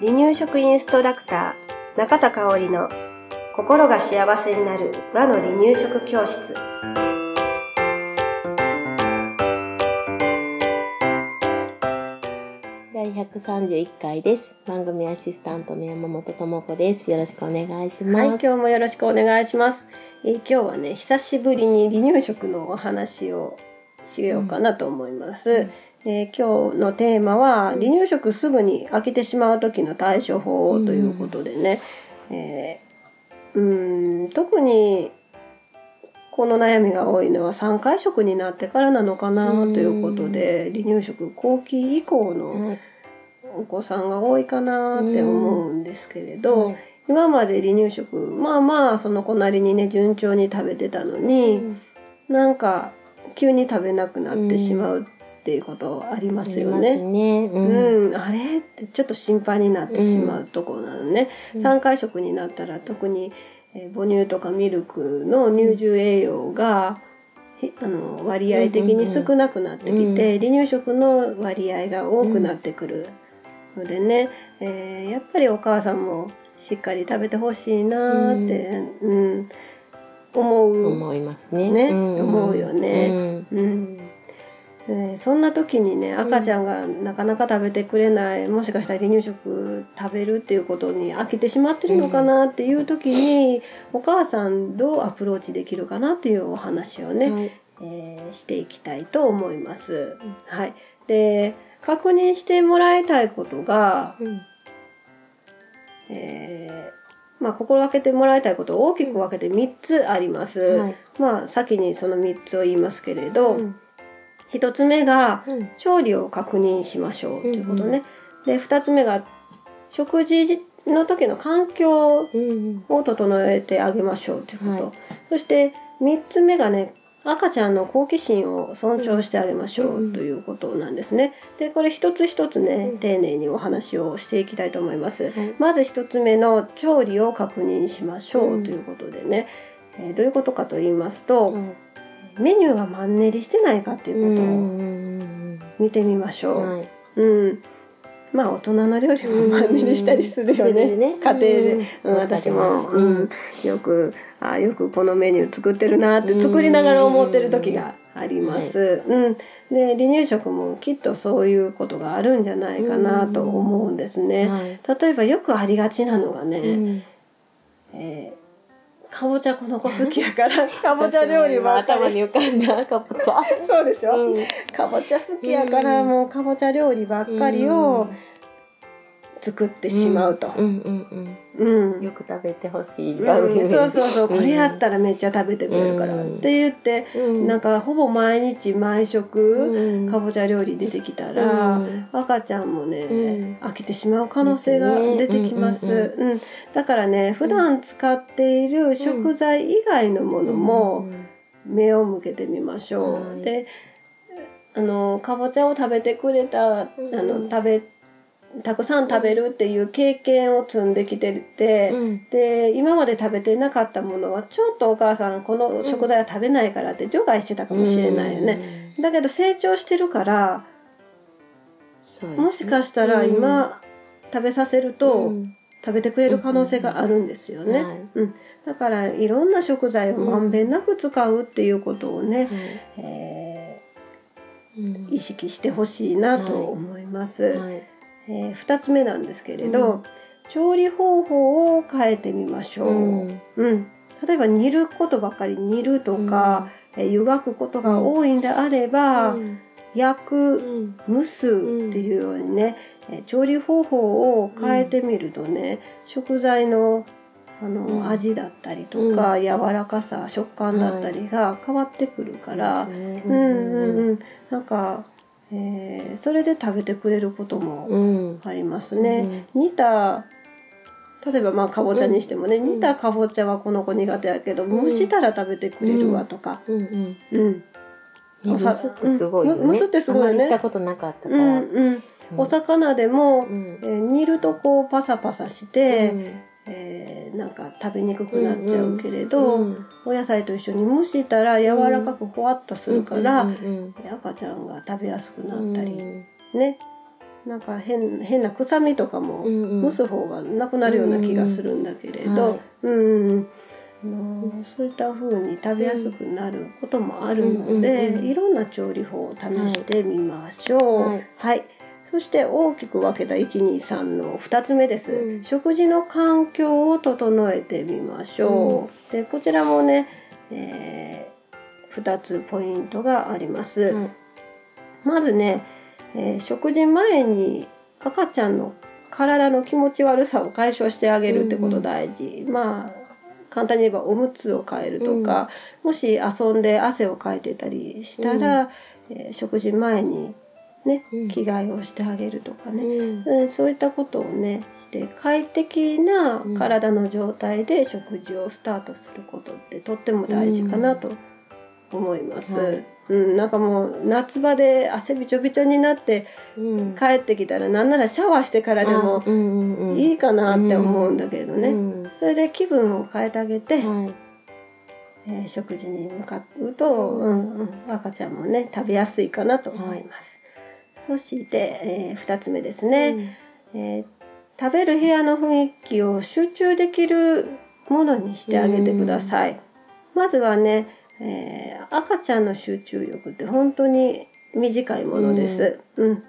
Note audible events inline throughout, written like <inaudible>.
離乳食インストラクター中田香織の心が幸せになる和の離乳食教室第131回です。番組アシスタントの山本智子です。よろしくお願いします。はい、今日もよろしくお願いします。えー今日はね、久しぶりに離乳食のお話をしようかなと思います。えー今日のテーマは、うん。離乳食すぐに飽きてしまう時の対処法ということでね、えーうーん特にこの悩みが多いのは3回食になってからなのかなということで、離乳食後期以降のはい。お子さんが多いかなって思うんですけれど、はい今まで離乳食まあまあその子なりにね順調に食べてたのに、うん。なんか急に食べなくなってしまうっていうことありますよね。ね。ううん。ん、あれってちょっと心配になってしまうところなのね、うん。3回食になったら特に、えー母乳とかミルクの乳汁栄養が、ひあの割合的に少なくなってきて、離乳食の割合が多くなってくるのでね、えーやっぱりお母さんもしっかり食べてほしいなーって、うん。思う。思いますね。ね。ん。思うよね。うんうんえーそんな時にね赤ちゃんがなかなか食べてくれない、もしかしたら離乳食食べるっていうことに飽きてしまってるのかなっていう時に、お母さんどうアプローチできるかなっていうお話をね、はい。えーしていきたいと思います。はい、で確認してもらいたいことが、うん。えーまあ、心がけてもらいたいことを大きく分けて3つあります。はい。まあ、先にその3つを言いますけれど、うん1つ目がうん。調理を確認しましょうということね。うんで2つ目が食事の時の環境うんを整えてあげましょうということ、はい。そして3つ目がね赤ちゃんの好奇心を尊重してあげましょうんうということなんですね。でこれ一つ一つねうん。丁寧にお話をしていきたいと思います。はい。まず一つ目の調理を確認しましょううんということでね、えーどういうことかと言いますと、はいメニューがマンネリしてないかっていうことをうん見てみましょう。はいうん。まあ大人の料理もマンネリしたりするよね。ね家庭で。うんうん、私も、うん、よくあよくこのメニュー作ってるなって作りながら思ってる時があります。うん。で離乳食もきっとそういうことがあるんじゃないかなと思うんですね。はい例えばよくありがちなのがね、うんえーかぼちゃこの子好きやから <laughs> かぼちゃ料理ばっかり。頭に浮かんだかぼちゃ。<laughs> そうでしょ、うん。かぼちゃ好きやからうんもうかぼちゃ料理ばっかりを作ってしまうと。うんうん。よく食べてほしい。うん。そうそうそう、うん。これやったらめっちゃ食べてくれるから、うん。って言って、うん。なんかほぼ毎日毎食、うん。かぼちゃ料理出てきたら、うん。赤ちゃんもね、うん。飽きてしまう可能性が出てきます。うんだからね普段使っている食材以外のものも目を向けてみましょう。はい。であのかぼちゃを食べてくれた、あの食べたくさん食べるっていう経験を積んできてて、うん。で今まで食べてなかったものはちょっとお母さんこの食材は食べないからって除外してたかもしれないよね、だけど成長してるからね。もしかしたら今、食べさせると、うん。食べてくれる可能性があるんですよね、はい。うん、だからいろんな食材をまんべんなく使うっていうことをね、えうん。ー意識してほしいなと思います、はいえ2つ目なんですけれど、うん。調理方法を変えてみましょう、うん。うん、例えば煮ることばっかり煮るとか、えー湯がくことが多いんであれば、うん。焼くうん。蒸すっていうようにね、えー調理方法を変えてみるとね、食材のあの、うん。味だったりとか、柔らかさ食感だったりが変わってくるから、うんうんうん。なんか、えー。それで食べてくれることもうん。ありますね。煮た例えばまあかぼちゃにしてもね、ん。煮たかぼちゃはこの子苦手やけど、うん。蒸したら食べてくれるわとか、うん。うんうん。ね蒸すってすごいよね。うん。蒸すってすごいよね。あまりしたことなかったかうんらうん。お魚でも、うん。えー煮るとこうパサパサして、うんえーなんか食べにくくなっちゃうけれど、うんお野菜と一緒に蒸したら柔らかくほわっとするから、うんうん赤ちゃんが食べやすくなったり、うん。ね。なんか変変な臭みとかもうんうん。蒸す方がなくなるような気がするんだけれど、はいうん。そういった風に食べやすくなることもあるので、うんうんうん。いろんな調理法を試してみましょう。はい。はいそして大きく分けた123の2つ目です、うん。食事の環境を整えてみましょう、でこちらもね、え2つポイントがあります、はいまずね、えー食事前に赤ちゃんの体の気持ち悪さを解消してあげるってこと大事、まあ簡単に言えばおむつを替えるとか、もし遊んで汗をかいてたりしたら、えー食事前にねうん。着替えをしてあげるとかね、うん。うんそういったことをねして快適な体の状態で食事をスタートすることってとっても大事かなと思います。うんはい。うん、なんかもう夏場で汗びちょびちょになってうん。帰ってきたらなんならシャワーしてからでもいいかなって思うんだけどね、うんそれで気分を変えてあげて、はい。えー食事に向かうと、うん。うん、赤ちゃんもね食べやすいかなと思います。そして、え2つ目ですね、えー食べる部屋の雰囲気を集中できるものにしてあげてください。まずはね、えー赤ちゃんの集中力って本当に短いものです。うん。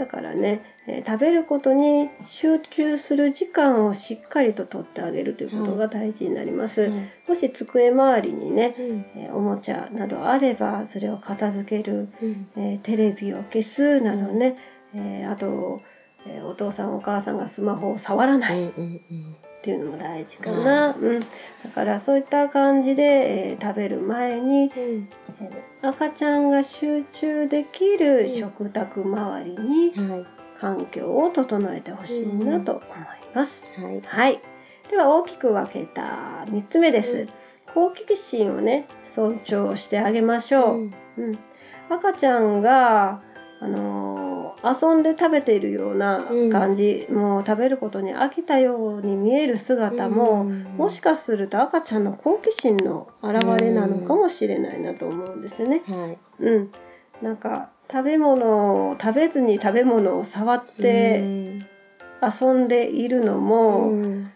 だからね、えー食べることに集中する時間をしっかりと取ってあげるということが大事になります。はいもし机周りにね、うん。えーおもちゃなどあればそれを片付ける、うん。えーテレビを消すなどね、えーあと、えーお父さんお母さんがスマホを触らないっうんうん。ていうのも大事かな、うん、だからそういった感じで、えー食べる前に、赤ちゃんが集中できる食卓周りには環境を整えてほしいなと思います。いはいはい。では大きく分けた3つ目です。うん好奇心をね尊重してあげましょう。うんうん、赤ちゃんが、あのー遊んで食べているような感じ、もう食べることに飽きたように見える姿も、うん。もしかすると赤ちゃんの好奇心の表れなのかもしれないなと思うんですよね。はい。うん、なんか食べ物を食べずに食べ物を触って遊んでいるのも、うん。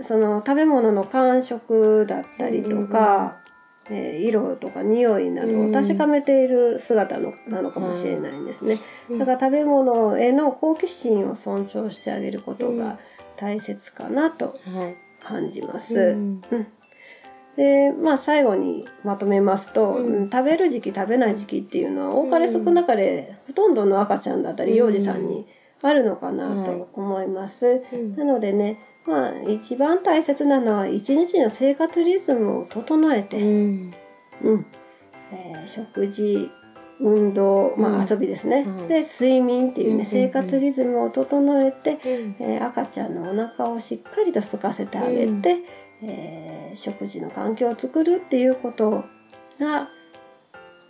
その食べ物の感触だったりとか、えー色とか匂いなどを確かめている姿のなのかもしれないんですね。うん。だから食べ物への好奇心を尊重してあげることうん。が大切かなとはい感じます。うん。でまあ最後にまとめますと、うん。うん食べる時期食べない時期っていうのは多かれ少なかれほとんどの赤ちゃんだったり幼児さんにあるのかなと思います。うん。なのでねまあ一番大切なのは一日の生活リズムを整えて、うん。うん。えー食事運動、まうん。あ、遊びですね、はいで睡眠っていうね、うんうんうん。生活リズムを整えて、うん。えー赤ちゃんのお腹をしっかりと空かせてあげて、えー食事の環境を作るっていうことが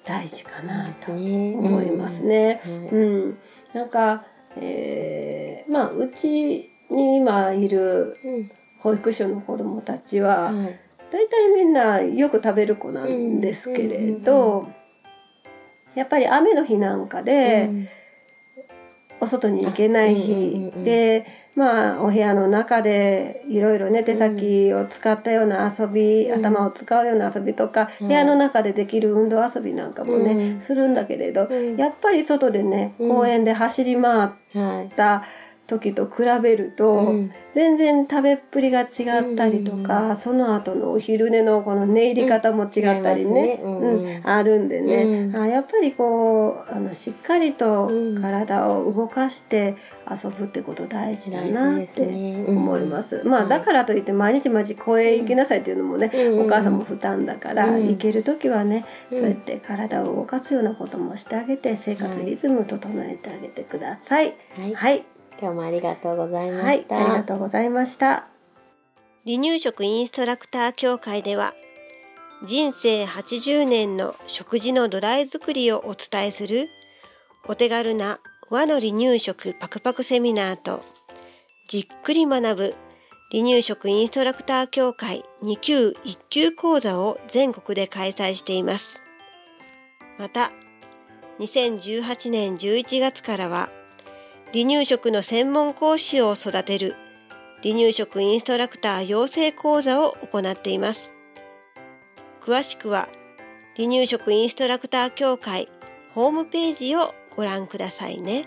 大事かなと思いますね。はいうん、なんか、えーまあうちに今いるうん。保育所の子どもたちは、はい。大体みんなよく食べる子なんですけれど、やっぱり雨の日なんかで、うんお外に行けない日うん。で、まあお部屋の中でいろいろね手先を使ったような遊び、うん。頭を使うような遊びとか、うん。部屋の中でできる運動遊びなんかもね、うん。するんだけれど、うん。やっぱり外でねうん公園で走り回っはい。た時と比べると、うん。全然食べっぷりが違ったりとか、その後のお昼寝のこの寝入り方も違ったりね,、うんあるんでね、うん。あやっぱりこうあのしっかりとうん体を動かして遊ぶってこと大事だ大なって思います。まあはいだからといって毎日毎日公園行きなさいっていうのもね、うん。お母さんも負担だから、うん。行ける時はね、うん。そうやって体を動かすようなこともしてあげて生活リズムを整えてあげてください。はい。はい今日もありがとうございまはいし、たありがとうございました。離乳食インストラクター協会では、人生80年の食事の土台作りをお伝えする、お手軽な和の離乳食パクパクセミナーと、じっくり学ぶ離乳食インストラクター協会2級1級講座を全国で開催しています。また、2018年11月からは離乳食の専門講師を育てる離乳食インストラクター養成講座を行っています詳しくは離乳食インストラクター協会ホームページをご覧くださいね。